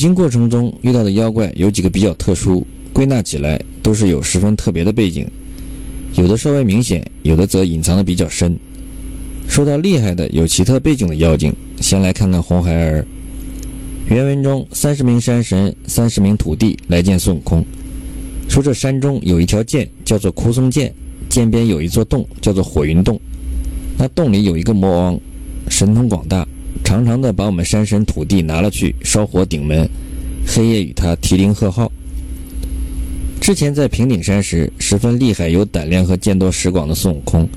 经过程中遇到的妖怪有几个比较特殊，归纳起来都是有十分特别的背景，有的稍微明显，有的则隐藏的比较深。说到厉害的有奇特背景的妖精，先来看看红孩儿。原文中，三十名山神、三十名土地来见孙悟空，说这山中有一条涧，叫做枯松涧，涧边有一座洞，叫做火云洞。那洞里有一个魔王，神通广大，常常的把我们山神土地拿了去烧火顶门，黑夜与他提铃贺号。之前在平顶山时，十分厉害、有胆量和见多识广的孙悟空。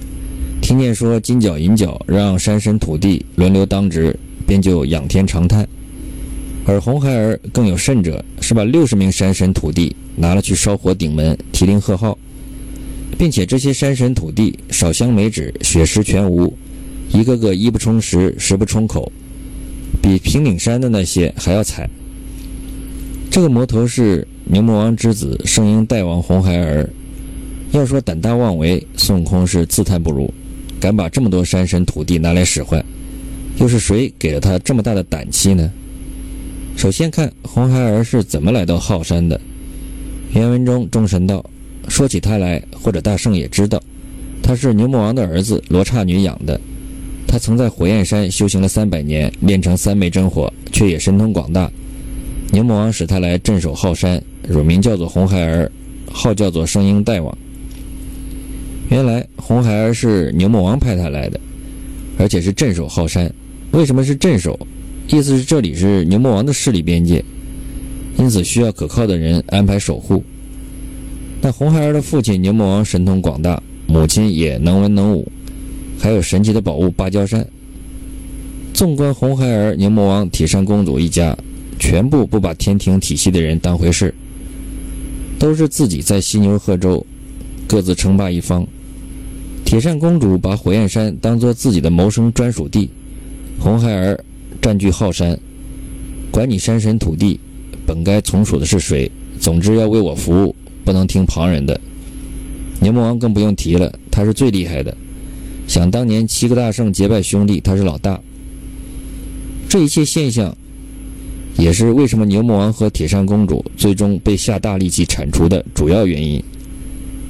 听见说金角银角让山神土地轮流当值，便就仰天长叹。而红孩儿更有甚者，是把六十名山神土地拿了去烧火顶门，提铃贺号，并且这些山神土地少香没纸，血食全无，一个个衣不充实，食不充口，比平顶山的那些还要惨。这个魔头是牛魔王之子圣婴大王红孩儿。要说胆大妄为，孙悟空是自叹不如。敢把这么多山神土地拿来使唤，又是谁给了他这么大的胆气呢？首先看红孩儿是怎么来到浩山的。原文中众神道：“说起他来，或者大圣也知道，他是牛魔王的儿子罗刹女养的。他曾在火焰山修行了三百年，练成三昧真火，却也神通广大。牛魔王使他来镇守浩山，乳名叫做红孩儿，号叫做圣婴大王。”原来红孩儿是牛魔王派他来的，而且是镇守浩山。为什么是镇守？意思是这里是牛魔王的势力边界，因此需要可靠的人安排守护。那红孩儿的父亲牛魔王神通广大，母亲也能文能武，还有神奇的宝物芭蕉扇。纵观红孩儿、牛魔王、铁扇公主一家，全部不把天庭体系的人当回事，都是自己在犀牛贺州，各自称霸一方。铁扇公主把火焰山当做自己的谋生专属地，红孩儿占据浩山，管你山神土地，本该从属的是谁？总之要为我服务，不能听旁人的。牛魔王更不用提了，他是最厉害的。想当年七个大圣结拜兄弟，他是老大。这一切现象，也是为什么牛魔王和铁扇公主最终被下大力气铲除的主要原因。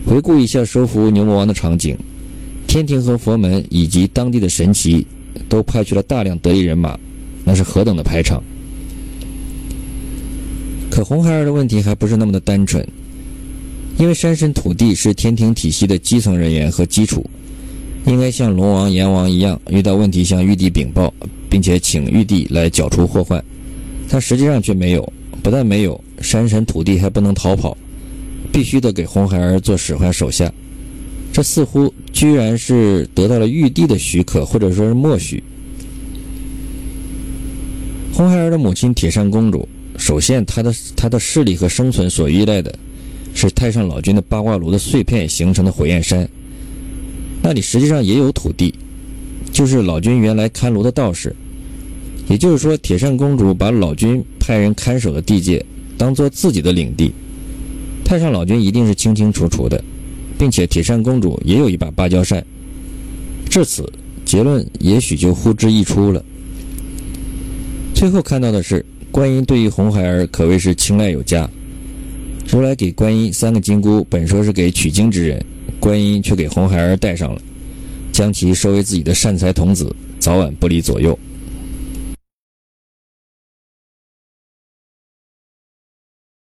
回顾一下收服牛魔王的场景。天庭和佛门以及当地的神奇，都派去了大量得力人马，那是何等的排场！可红孩儿的问题还不是那么的单纯，因为山神土地是天庭体系的基层人员和基础，应该像龙王、阎王一样，遇到问题向玉帝禀报，并且请玉帝来剿除祸患。他实际上却没有，不但没有，山神土地还不能逃跑，必须得给红孩儿做使唤手下。这似乎居然是得到了玉帝的许可，或者说是默许。红孩儿的母亲铁扇公主，首先她的她的势力和生存所依赖的，是太上老君的八卦炉的碎片形成的火焰山。那里实际上也有土地，就是老君原来看炉的道士。也就是说，铁扇公主把老君派人看守的地界当做自己的领地，太上老君一定是清清楚楚的。并且铁扇公主也有一把芭蕉扇，至此结论也许就呼之欲出了。最后看到的是，观音对于红孩儿可谓是青睐有加。如来给观音三个金箍，本说是给取经之人，观音却给红孩儿戴上了，将其收为自己的善财童子，早晚不离左右。